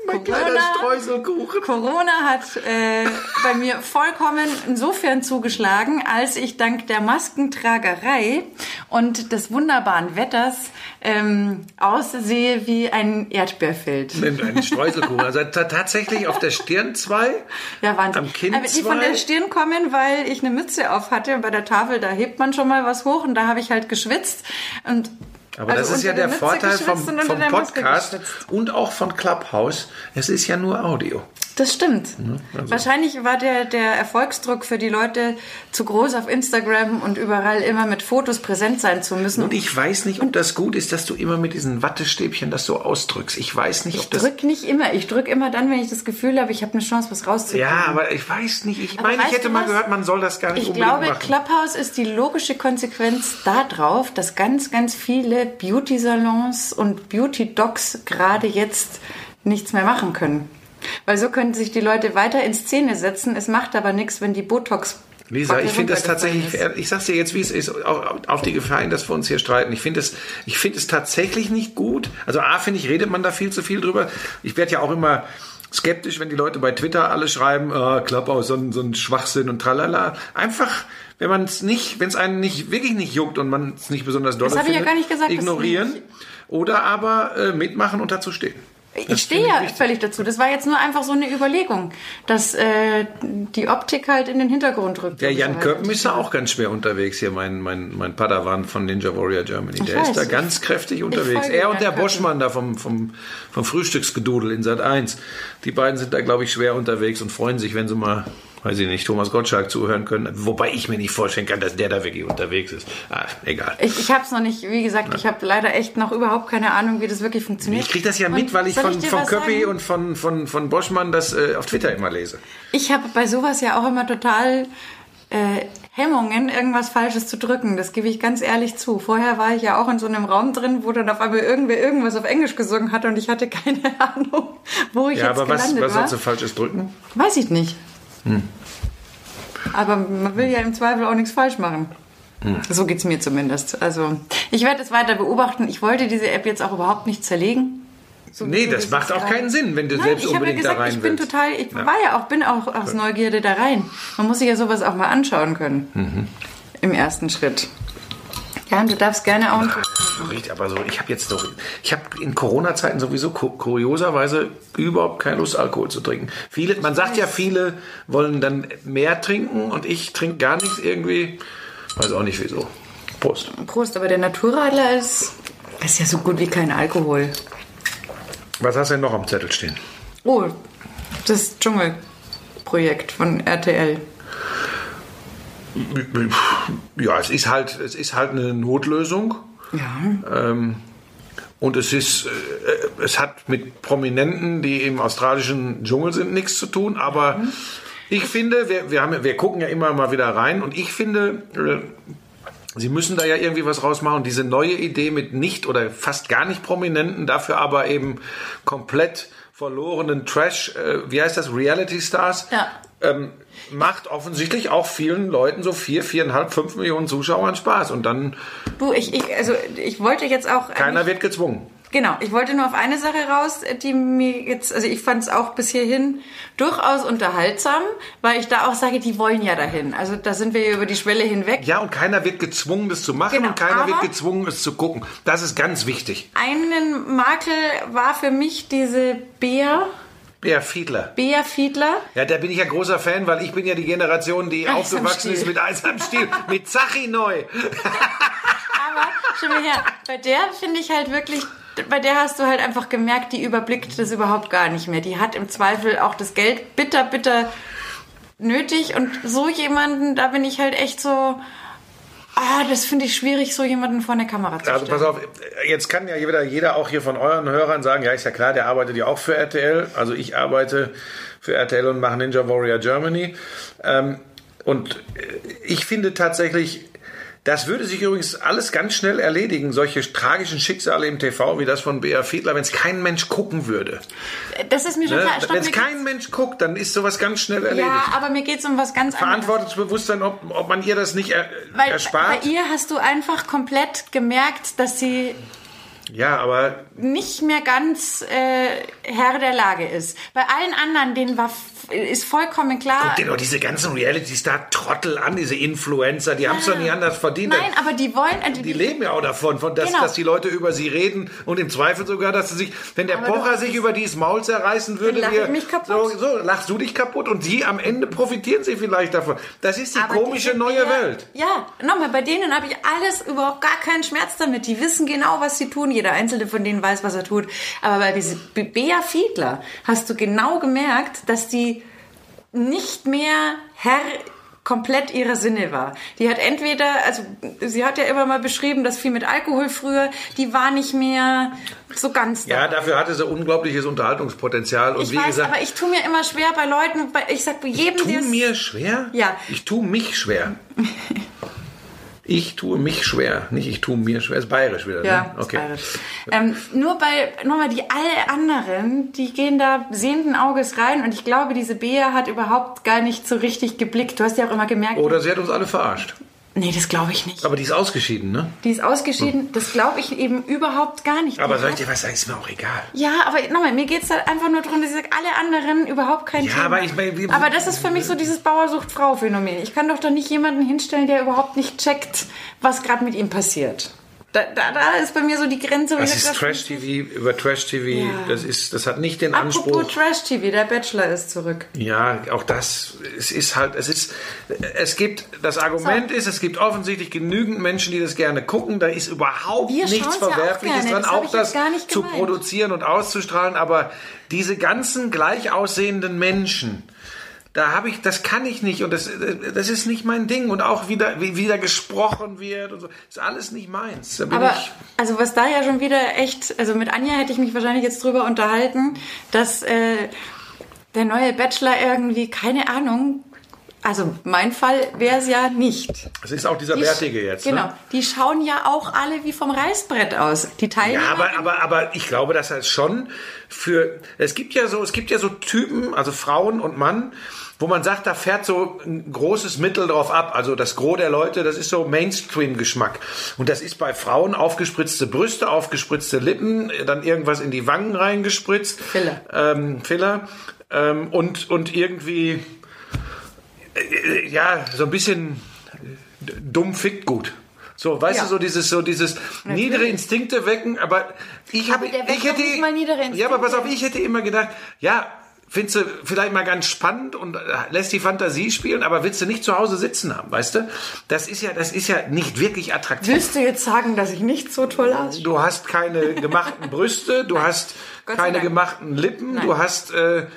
Mein kleiner Corona, Streuselkuchen. Corona hat äh, bei mir vollkommen insofern zugeschlagen, als ich dank der Maskentragerei und des wunderbaren Wetters ähm, aussehe wie ein Erdbeerfeld. Ein Streuselkuchen. Also ta- tatsächlich auf der Stirn zwei, Ja, Wahnsinn. am Kinn Aber die von zwei. der Stirn kommen, weil ich eine Mütze auf hatte und bei der Tafel, da hebt man schon mal was hoch und da habe ich halt geschwitzt. Und Aber also das ist ja der Mütze Vorteil vom, vom Podcast und auch von Clubhouse. Es ist ja nur Audio. Das stimmt. also- Wahrscheinlich war der, der Erfolgsdruck für die Leute zu groß auf Instagram und überall immer mit Fotos präsent sein zu müssen. Und ich weiß nicht, ob das gut ist, dass du immer mit diesen Wattestäbchen das so ausdrückst. Ich weiß nicht, ob ich das. drück nicht immer. Ich drück immer dann, wenn ich das Gefühl habe, ich habe eine Chance, was rauszukriegen. Ja, aber ich weiß nicht. Ich Aber meine, ich hätte mal gehört, man soll das gar nicht Ich unbedingt glaube, machen. Clubhouse ist die logische Konsequenz darauf, dass ganz, ganz viele Beauty-Salons und Beauty-Docs gerade jetzt nichts mehr machen können. Weil so können sich die Leute weiter in Szene setzen. Es macht aber nichts, wenn die Botox. Lisa, ich finde das tatsächlich, ich sag's dir jetzt, wie es ist, auf, auf die Gefahr hin, dass wir uns hier streiten. Ich finde es, ich finde es tatsächlich nicht gut. Also A, finde ich, redet man da viel zu viel drüber. Ich werde ja auch immer skeptisch, wenn die Leute bei Twitter alle schreiben, äh, Clubhouse, so ein, so ein Schwachsinn und tralala. Einfach, wenn man es nicht, wenn es einen nicht, wirklich nicht juckt und man es nicht besonders doll Das habe ich findet, ja gar nicht gesagt, ignorieren oder aber äh, mitmachen und dazu stehen. Das Ich stehe ja wichtig. völlig dazu. Das war jetzt nur einfach so eine Überlegung, dass äh, die Optik halt in den Hintergrund rückt. Der Jan. Köppen ist da auch ganz schwer unterwegs hier, mein, mein, mein Padawan von Ninja Warrior Germany. Der weiß, ist da ich- ganz kräftig unterwegs. Er und der Köppen. Boschmann da vom, vom, vom Frühstücksgedudel in Sat 1. Die beiden sind da, glaube ich, schwer unterwegs und freuen sich, wenn sie mal, weiß ich nicht, Thomas Gottschalk zuhören können. Wobei ich mir nicht vorstellen kann, dass der da wirklich unterwegs ist. Ah, egal. Ich, ich habe es noch nicht, wie gesagt, ich habe leider echt noch überhaupt keine Ahnung, wie das wirklich funktioniert. Ich kriege das ja Und mit, weil ich von, von was Köppi sagen? und von, von, von Boschmann das äh, auf Twitter immer lese. Ich habe bei sowas ja auch immer total äh, Hemmungen, irgendwas Falsches zu drücken. Das gebe ich ganz ehrlich zu. Vorher war ich ja auch in so einem Raum drin, wo dann auf einmal irgendwer irgendwas auf Englisch gesungen hat und ich hatte keine Ahnung, wo ich Ja, jetzt aber was, gelandet was war. sollst du Falsches drücken? Weiß ich nicht. Aber man will ja im Zweifel auch nichts falsch machen. So geht's mir zumindest. Also ich werde es weiter beobachten. Ich wollte diese App jetzt auch überhaupt nicht zerlegen. So Nee, das es macht auch keinen Sinn, wenn du Nein, selbst ich habe ja unbedingt da gesagt, rein ich bin willst. total, ich Ja. war ja auch, bin auch aus Neugierde da rein. Man muss sich ja sowas auch mal anschauen können. Mhm. Im ersten Schritt. Ja, du darfst gerne auch richtig, aber so, ich habe jetzt so, ich habe in Corona-Zeiten sowieso ku- kurioserweise überhaupt keine Lust, Alkohol zu trinken. Viele, man sagt ja, viele wollen dann mehr trinken und ich trinke gar nichts irgendwie. Weiß auch nicht wieso. Prost. Prost, aber der Naturradler ist, ist ja so gut wie kein Alkohol. Was hast du denn noch am Zettel stehen? Oh, das Dschungelprojekt von RTL. Ja, es ist halt, es ist halt eine Notlösung. Ja. Ähm, und es ist, äh, es hat mit Prominenten, die im australischen Dschungel sind, nichts zu tun. Aber ich finde, wir, wir, haben, wir gucken ja immer mal wieder rein und ich finde, äh, Sie müssen da ja irgendwie was rausmachen. Diese neue Idee mit nicht oder fast gar nicht Prominenten, dafür aber eben komplett verlorenen Trash, äh, wie heißt das, Reality Stars, Ja. ähm, macht offensichtlich auch vielen Leuten so vier, viereinhalb, fünf Millionen Zuschauern Spaß. Und dann Du, ich, ich, also ich wollte jetzt auch. keiner wird gezwungen. Genau, ich wollte nur auf eine Sache raus, die mir jetzt, also ich fand es auch bis hierhin durchaus unterhaltsam, weil ich da auch sage, die wollen ja dahin. Also da sind wir über die Schwelle hinweg. Ja, und keiner wird gezwungen, das zu machen Genau, und keiner wird gezwungen, es zu gucken. Das ist ganz wichtig. Einen Makel war für mich diese Bea, Bea Fiedler. Bea Fiedler. Ja, da bin ich ja großer Fan, weil ich bin ja die Generation, die Eis aufgewachsen ist mit Eis am Stiel, mit Zachi neu. Aber schon mal her, bei der finde ich halt wirklich, bei der hast du halt einfach gemerkt, die überblickt das überhaupt gar nicht mehr. Die hat im Zweifel auch das Geld bitter, bitter nötig und so jemanden, da bin ich halt echt so, ah, das finde ich schwierig, so jemanden vor eine Kamera zu Also stellen. pass auf, jetzt kann ja jeder, jeder auch hier von euren Hörern sagen, ja ist ja klar, der arbeitet ja auch für RTL. Also ich arbeite für RTL und mache Ninja Warrior Germany. Ähm, und ich finde tatsächlich, das würde sich übrigens alles ganz schnell erledigen, solche tragischen Schicksale im TV wie das von Bea Fiedler, wenn es kein Mensch gucken würde. Das ist mir schon Ne? klar. Wenn es kein Mensch guckt, dann ist sowas ganz schnell erledigt. ja, aber mir geht es um was ganz anderes. Verantwortungsbewusstsein, ob, ob man ihr das nicht er, Weil erspart. bei ihr hast du einfach komplett gemerkt, dass sie ja, aber nicht mehr ganz äh, Herr der Lage ist. Bei allen anderen, denen war ist vollkommen klar. guck dir doch diese ganzen Reality-Star-Trottel an, diese Influencer, die haben es doch nie anders verdient. Nein, aber die wollen. Also Die leben ja auch davon, von dass, Genau. dass die Leute über sie reden und im Zweifel sogar, dass sie sich, wenn der Aber Pocher sich über dieses Maul zerreißen würde, lach wir- ich mich kaputt. So, so lachst du dich kaputt und sie am Ende profitieren sie vielleicht davon. Das ist die aber komische diese neue Bea- Welt. Ja, nochmal, bei denen habe ich alles, überhaupt gar keinen Schmerz damit. Die wissen genau, was sie tun. Jeder Einzelne von denen weiß, was er tut. Aber bei Bea Fiedler hast du genau gemerkt, dass die nicht mehr Herr komplett ihrer Sinne war. Die hat entweder, also sie hat ja immer mal beschrieben, dass viel mit Alkohol früher, die war nicht mehr so ganz Ja, da. dafür hatte sie unglaubliches Unterhaltungspotenzial. Und Ich wie weiß, gesagt, aber ich tue mir immer schwer bei Leuten, bei, ich sag bei jedem, tu der's- mir schwer? Ja. Ich tu mich schwer. Ich tue mich schwer, nicht ich tue mir schwer. Ist bayerisch wieder, Ja, ne? Okay. Ähm, nur bei, nochmal, die alle anderen, die gehen da sehenden Auges rein und ich glaube, diese Bea hat überhaupt gar nicht so richtig geblickt. Du hast ja auch immer gemerkt, Oder sie hat uns alle verarscht. Nee, das glaube ich nicht. Aber die ist ausgeschieden, ne? Die ist ausgeschieden, das glaube ich eben überhaupt gar nicht. Aber soll ich dir was sagen? Ist mir auch egal. ja, aber nochmal, mir geht es halt einfach nur darum, dass ich sage, alle anderen überhaupt kein Ja, Thema. aber ich meine, wie- aber das ist für mich so dieses Bauersucht-Frau-Phänomen. Ich kann doch doch nicht jemanden hinstellen, der überhaupt nicht checkt, was gerade mit ihm passiert. Da, da, da ist bei mir so die Grenze. Das ist Trash-TV, über Trash-TV, Ja. das ist, das hat nicht den Apropos Anspruch. Trash-TV, der Bachelor ist zurück. Ja, auch das, es ist halt, es ist, es gibt, das Argument ist, es gibt offensichtlich genügend Menschen, die das gerne gucken, da ist überhaupt Wir nichts schauen's ja auch Verwerfliches dran, das auch das gar nicht zu produzieren und auszustrahlen, aber diese ganzen gleich aussehenden Menschen, da habe ich, das kann ich nicht und das, das ist nicht mein Ding und auch wieder, wie wieder gesprochen wird und so, ist alles nicht meins. Da bin Aber ich, also was da ja schon wieder echt, also mit Anja hätte ich mich wahrscheinlich jetzt drüber unterhalten, dass äh, der neue Bachelor irgendwie, keine Ahnung, also mein Fall wäre es ja nicht. es ist auch dieser Die- Bärtige jetzt, Genau, ne? die schauen ja auch alle wie vom Reißbrett aus. Die Teilnehmer. Ja, aber, aber, aber ich glaube, dass das schon für, es gibt ja so, es gibt ja so Typen, also Frauen und Mann, wo man sagt, da fährt so ein großes Mittel drauf ab. Also das Gros der Leute, das ist so Mainstream-Geschmack. Und das ist bei Frauen aufgespritzte Brüste, aufgespritzte Lippen, dann irgendwas in die Wangen reingespritzt. Filler. Ähm, Filler. Ähm, und, und irgendwie, ja, so ein bisschen dumm fickt gut. So, weißt Ja. du, so dieses, so dieses niedere Instinkte wecken, aber ich habe, ich hätte, ja, aber pass auf, ich hätte immer gedacht, ja, findest du vielleicht mal ganz spannend und äh, lässt die Fantasie spielen, aber willst du nicht zu Hause sitzen haben, weißt du? Das ist ja, das ist ja nicht wirklich attraktiv. Willst du jetzt sagen, dass ich nicht so toll ausschaue? Du hast keine gemachten Brüste, du hast keine Dank. gemachten Lippen, Nein. du hast, äh,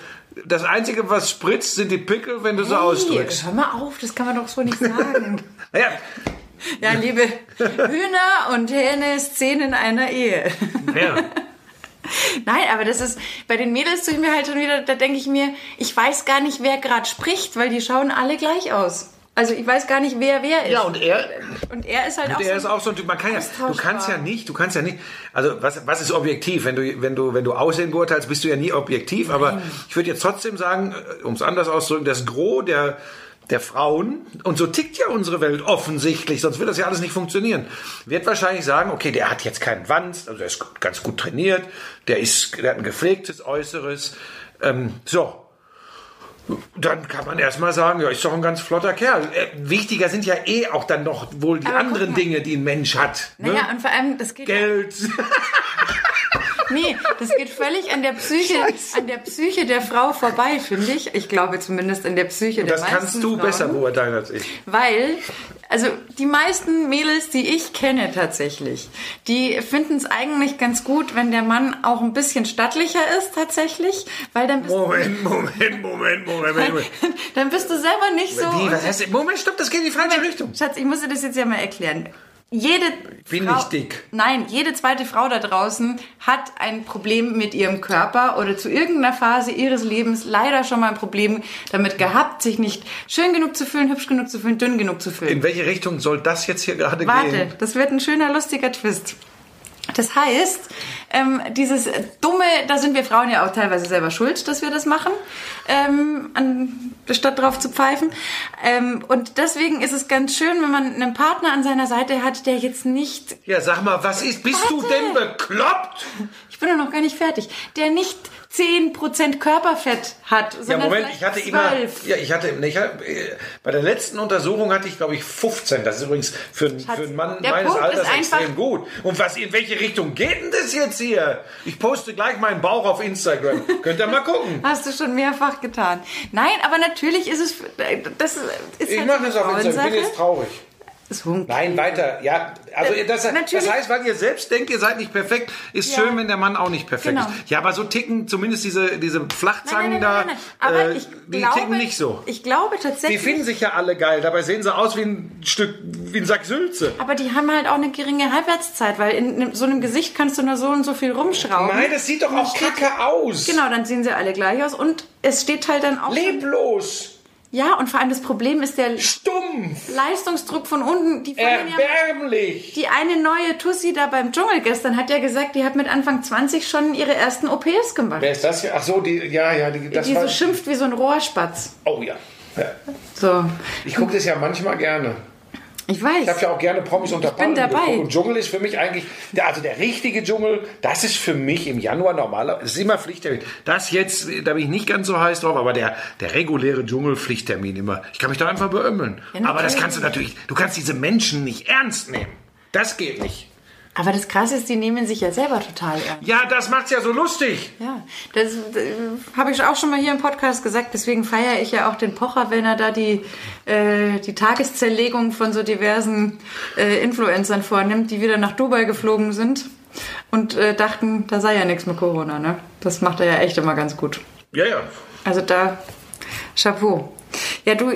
das Einzige, was spritzt, sind die Pickel, wenn du so ausdrückst. hör mal auf, das kann man doch so nicht sagen. Naja, ja, liebe Hühner und Hähne, Szenen einer Ehe. ja. Nein, aber das ist, bei den Mädels tue ich mir halt schon wieder, da denke ich mir, ich weiß gar nicht, wer gerade spricht, weil die schauen alle gleich aus. Also ich weiß gar nicht, wer wer ist. Ja, und er, Und er ist halt auch und er so ist auch so ein Typ, man kann ja, du kannst ja nicht, du kannst ja nicht, also was, was ist objektiv? Wenn du, wenn du, wenn du Aussehen beurteilst, bist du ja nie objektiv, aber ich würde jetzt trotzdem sagen, um es anders auszudrücken, das Gros der, der Frauen, und so tickt ja unsere Welt offensichtlich, sonst würde das ja alles nicht funktionieren, wird wahrscheinlich sagen, okay, der hat jetzt keinen Wanst, also der ist ganz gut trainiert, der ist, der hat ein gepflegtes Äußeres, ähm, so, dann kann man erstmal sagen, ja, ist doch ein ganz flotter Kerl. Äh, wichtiger sind ja eh auch dann noch wohl die Aber anderen. Dinge, die ein Mensch hat. Ne? Naja, und vor allem, das geht Geld. Nee, das geht völlig an der Psyche, Scheiße. an der Psyche der Frau vorbei, finde ich. Ich glaube zumindest an der Psyche der Das meisten kannst du Frauen. besser beurteilen als ich. Weil, also die meisten Mädels, die ich kenne tatsächlich, die finden es eigentlich ganz gut, wenn der Mann auch ein bisschen stattlicher ist tatsächlich, weil dann bist, Moment, Moment, Moment, Moment, Moment. dann bist du selber nicht so... Wie, was heißt, Moment, stopp, das geht in die falsche Richtung. Schatz, ich muss dir das jetzt ja mal erklären. Jede bin Frau, nicht dick. Nein, jede zweite Frau da draußen hat ein Problem mit ihrem Körper oder zu irgendeiner Phase ihres Lebens leider schon mal ein Problem damit gehabt, sich nicht schön genug zu fühlen, hübsch genug zu fühlen, dünn genug zu fühlen. In welche Richtung soll das jetzt hier gerade Warte, gehen? das wird ein schöner, lustiger Twist. Das heißt, ähm, dieses dumme, da sind wir Frauen ja auch teilweise selber schuld, dass wir das machen, ähm, anstatt drauf zu pfeifen. Ähm, und deswegen ist es ganz schön, wenn man einen Partner an seiner Seite hat, der jetzt nicht, Ja, sag mal, was ist, bist du Warte. denn bekloppt? ich bin doch noch gar nicht fertig, der nicht 10% Körperfett hat, Ja, Moment, ich hatte vielleicht immer, 12. ja, ich hatte, ich hatte, äh, bei der letzten Untersuchung hatte ich, glaube ich, 15. Das ist übrigens für, einen- für einen Mann meines Punkt Alters extrem gut. Und was, in welche Richtung geht denn das jetzt hier? Ich poste gleich meinen Bauch auf Instagram. Könnt ihr mal gucken. Hast du schon mehrfach getan. Nein, aber natürlich ist es, das ist Ich halt mache eine das auf Instagram, ich bin jetzt traurig. Nein, weiter. Ja, also Äh, das, das heißt, weil ihr selbst denkt, ihr seid nicht perfekt, ist Ja. schön, wenn der Mann auch nicht perfekt Genau. ist. Ja, aber so ticken zumindest diese, diese Flachzangen Nein, nein, nein, da, Aber äh, ich die glaube, ticken nicht so. Ich glaube Die tatsächlich. finden sich ja alle geil, dabei sehen sie aus wie ein Stück, wie ein Sack Sülze. aber die haben halt auch eine geringe Halbwertszeit, weil in so einem Gesicht kannst du nur so und so viel rumschrauben. Nein, das sieht doch auch kacke aus. Genau, dann sehen sie alle gleich aus und es steht halt dann auch. Leblos, Ja, und vor allem das Problem ist der stumpf, Leistungsdruck von unten. Die, fangen ja, erbärmlich. die eine neue Tussi da beim Dschungel gestern hat ja gesagt, die hat mit Anfang 20 schon ihre ersten OPs gemacht. Wer ist das hier? Ach so, die, ja, ja, die, das die war, so schimpft wie so ein Rohrspatz. Oh ja. ja. So, Ich gucke das ja manchmal gerne. Ich weiß. Ich habe ja auch gerne Promis unter bin Palmen dabei. Und Dschungel ist für mich eigentlich, der, also der richtige Dschungel, das ist für mich im Januar normaler, das ist immer Pflichttermin. Das jetzt, da bin ich nicht ganz so heiß drauf, aber der, der reguläre Dschungel Pflichttermin immer. Ich kann mich da einfach beömmeln. Ja, aber das kannst du natürlich, du kannst diese Menschen nicht ernst nehmen. Das geht nicht. Aber das Krasse ist, die nehmen sich ja selber total ernst. Ja, das macht's ja so lustig. Ja, das äh, habe ich auch schon mal hier im Podcast gesagt. Deswegen feiere ich ja auch den Pocher, wenn er da die, äh, die Tageszerlegung von so diversen äh, Influencern vornimmt, die wieder nach Dubai geflogen sind und äh, dachten, da sei ja nichts mit Corona. Ne? Das macht er ja echt immer ganz gut. Ja, ja. Also da, Chapeau. Ja, du,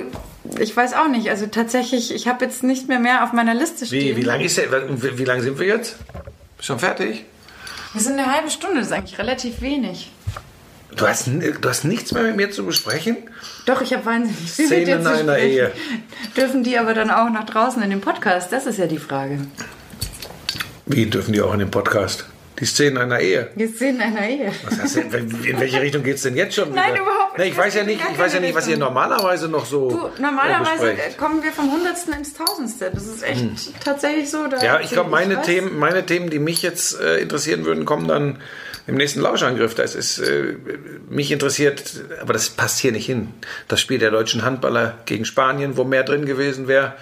ich weiß auch nicht. Also tatsächlich, ich habe jetzt nicht mehr mehr auf meiner Liste stehen. Wie, wie lange ist der, wie, wie lange sind wir jetzt? Schon fertig? Wir sind eine halbe Stunde, das ist eigentlich relativ wenig. Du hast, du hast nichts mehr mit mir zu besprechen? Doch, ich habe wahnsinnig viel mit dir Szenen zu einer sprechen. Ehe. Dürfen die aber dann auch nach draußen in dem Podcast? Das ist ja die Frage. Wie dürfen die auch in den Podcast? Die Szenen einer Ehe. Die Szenen einer Ehe. Was hast du, in welche Richtung geht es denn jetzt schon wieder? Nein, überhaupt Nee, nicht. ich weiß ja nicht, ich weiß ja nicht, was ihr normalerweise noch so Du, normalerweise äh, besprecht. kommen wir vom Hundertsten ins Tausendste. Das ist echt tatsächlich so. Hm. Ja, ich glaube, meine. Themen, meine Themen, die mich jetzt äh, interessieren würden, kommen dann im nächsten Lauschangriff. Das ist äh, mich interessiert, aber das passt hier nicht hin. Das Spiel der deutschen Handballer gegen Spanien, wo mehr drin gewesen wäre,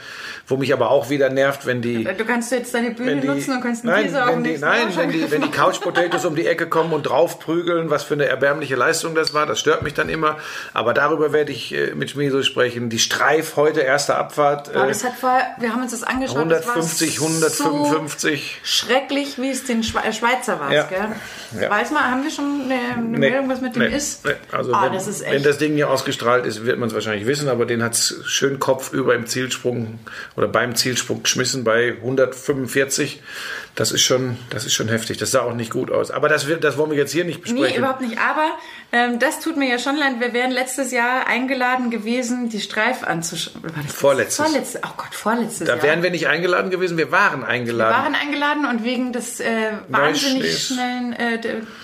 wo mich aber auch wieder nervt, wenn die Du kannst jetzt deine Bühne die, nutzen und kannst einen nein, Teaser auf den die, nein, wenn die, wenn die. Couch Potatoes um die Ecke kommen und draufprügeln, was für eine erbärmliche Leistung das war, das stört mich dann immer. Aber darüber werde ich äh, mit Schmieso sprechen. Die Streif heute erste Abfahrt. Boah, Äh, das hat vorher, wir haben uns das angeschaut. das war 150, so 155. schrecklich, wie es den Schwe äh, Schweizer war. Ja. Gell? Ja. Weiß mal, haben wir schon eine, eine Meldung, was mit dem nee, ist? nee. Also ah, wenn, das ist wenn das Ding hier ausgestrahlt ist, wird man es wahrscheinlich wissen, aber den hat es schön Kopf über im Zielsprung oder beim Zielsprung geschmissen bei 145. Das ist schon, das ist schon heftig. Das sah auch nicht gut aus. Aber das, das wollen wir jetzt hier nicht besprechen. Nee, überhaupt nicht. Aber ähm, das tut mir ja schon leid. Wir wären letztes Jahr eingeladen gewesen, die Streif anzuschauen. Vorletztes. Vorletztes. Oh Gott, vorletztes Da Jahr. wären wir nicht eingeladen gewesen. Wir waren eingeladen. Wir waren eingeladen und wegen des äh, wahnsinnig schnellen äh,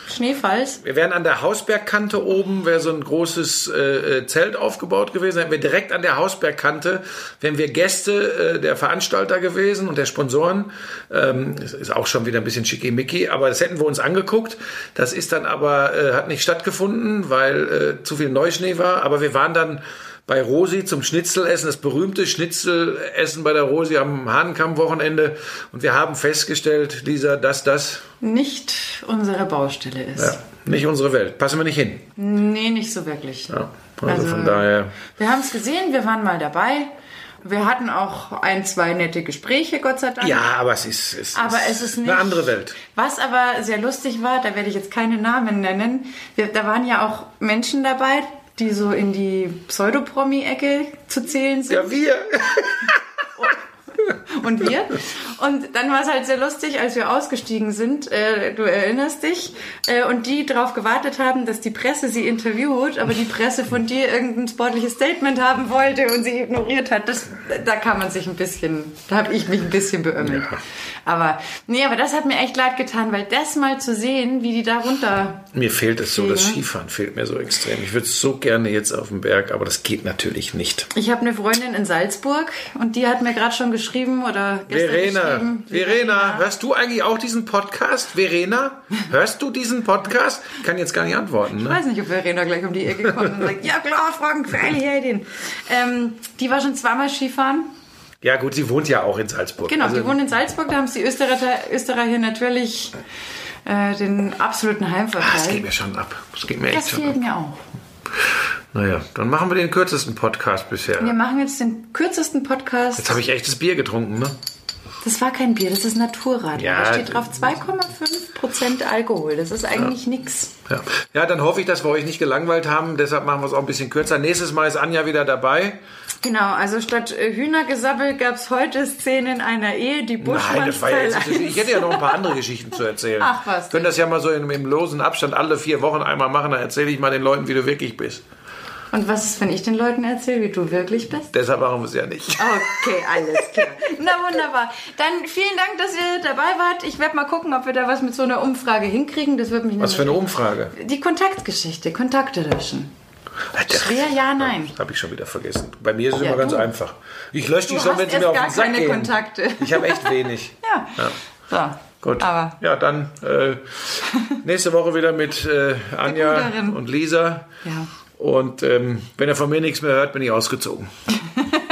Schneefalls. Wir wären an der Hausbergkante oben, wäre so ein großes äh, äh, Zelt aufgebaut gewesen. Hätten wir direkt an der Hausbergkante, wären wir Gäste äh, der Veranstalter gewesen und der Sponsoren. Ähm, ist auch schon wieder ein bisschen schickimicki, aber das hätten wir uns angeguckt. Das ist dann aber, äh, hat nicht stattgefunden, weil äh, zu viel Neuschnee war. Aber wir waren dann bei Rosi zum Schnitzelessen, das berühmte Schnitzelessen bei der Rosi am Hahnkamm-Wochenende. Und wir haben festgestellt, Lisa, dass das Nicht unsere Baustelle ist. ja, nicht unsere Welt. Passen wir nicht hin. Nee, nicht so wirklich. Ja, also, von daher. Wir haben es gesehen, wir waren mal dabei. Wir hatten auch ein, zwei nette Gespräche, Gott sei Dank. Ja, aber es ist, es Aber es ist nicht eine andere Welt. Was aber sehr lustig war, da werde ich jetzt keine Namen nennen. Wir, da waren ja auch Menschen dabei, die so in die Pseudopromi-Ecke zu zählen sind. Ja, wir. und wir. Und dann war es halt sehr lustig, als wir ausgestiegen sind, äh, du erinnerst dich, äh, und die darauf gewartet haben, dass die Presse sie interviewt, aber die Presse von dir irgendein sportliches Statement haben wollte und sie ignoriert hat. Das, da kann man sich ein bisschen, da habe ich mich ein bisschen beömmelt. Aber nee, aber das hat mir echt leid getan, weil das mal zu sehen, wie die da runter Mir fehlt es so, das Ja. Skifahren fehlt mir so extrem. Ich würde so gerne jetzt auf den Berg, aber das geht natürlich nicht. Ich habe eine Freundin in Salzburg und die hat mir gerade schon geschrieben oder gestern Verena, geschrieben. Verena, hörst du eigentlich auch diesen Podcast? Verena, hörst du diesen Podcast? Kann jetzt gar nicht antworten, Ich ne? weiß nicht, ob Verena gleich um die Ecke kommt und sagt, ja klar, Frank, freilich, den. Ähm, die war schon zweimal Skifahren. Ja gut, sie wohnt ja auch in Salzburg. Genau, Also, die wohnt in Salzburg, da haben sie Österreicher, Österreicher natürlich äh, den absoluten ah, das geht Heimvorteil. mir schon ab. Das geht mir Das echt schon ab. mir auch. Naja, dann machen wir den kürzesten Podcast bisher. Wir machen jetzt den kürzesten Podcast. Jetzt habe ich echtes Bier getrunken, ne? Das war kein Bier, das ist Naturradio. Ja, da steht drauf 2,5% Alkohol. Das ist eigentlich nix. Ja. ja, dann hoffe ich, dass wir euch nicht gelangweilt haben. Deshalb machen wir es auch ein bisschen kürzer. Nächstes Mal ist Anja wieder dabei. Genau, also statt äh, Hühnergesabbel gab es heute Szenen einer Ehe, die Nein, das war ja jetzt, Buschmanns ich hätte ja noch ein paar andere Geschichten zu erzählen. Ach, was Können das ja mal so im, im losen Abstand alle vier Wochen einmal machen. Dann erzähle ich mal den Leuten, wie du wirklich bist. Und was ist, wenn ich den Leuten erzähle, wie du wirklich bist? Deshalb machen wir es ja nicht. Okay, alles klar. Na wunderbar. Dann vielen Dank, dass ihr dabei wart. Ich werde mal gucken, ob wir da was mit so einer Umfrage hinkriegen. Das wird mich Was für eine Umfrage? Die Kontaktgeschichte, Kontakte löschen. Schwer, ja, nein. Habe ich schon wieder vergessen. Bei mir ist es Ja, immer ganz du. einfach. Ich lösche die schon, wenn sie mir auf den Sack keine gehen. Kontakte. Ich habe echt wenig. Ja. So. Gut. Aber ja, dann äh, nächste Woche wieder mit äh, Anja und Lisa. Ja. Und ähm, wenn ihr von mir nichts mehr hört, bin ich ausgezogen.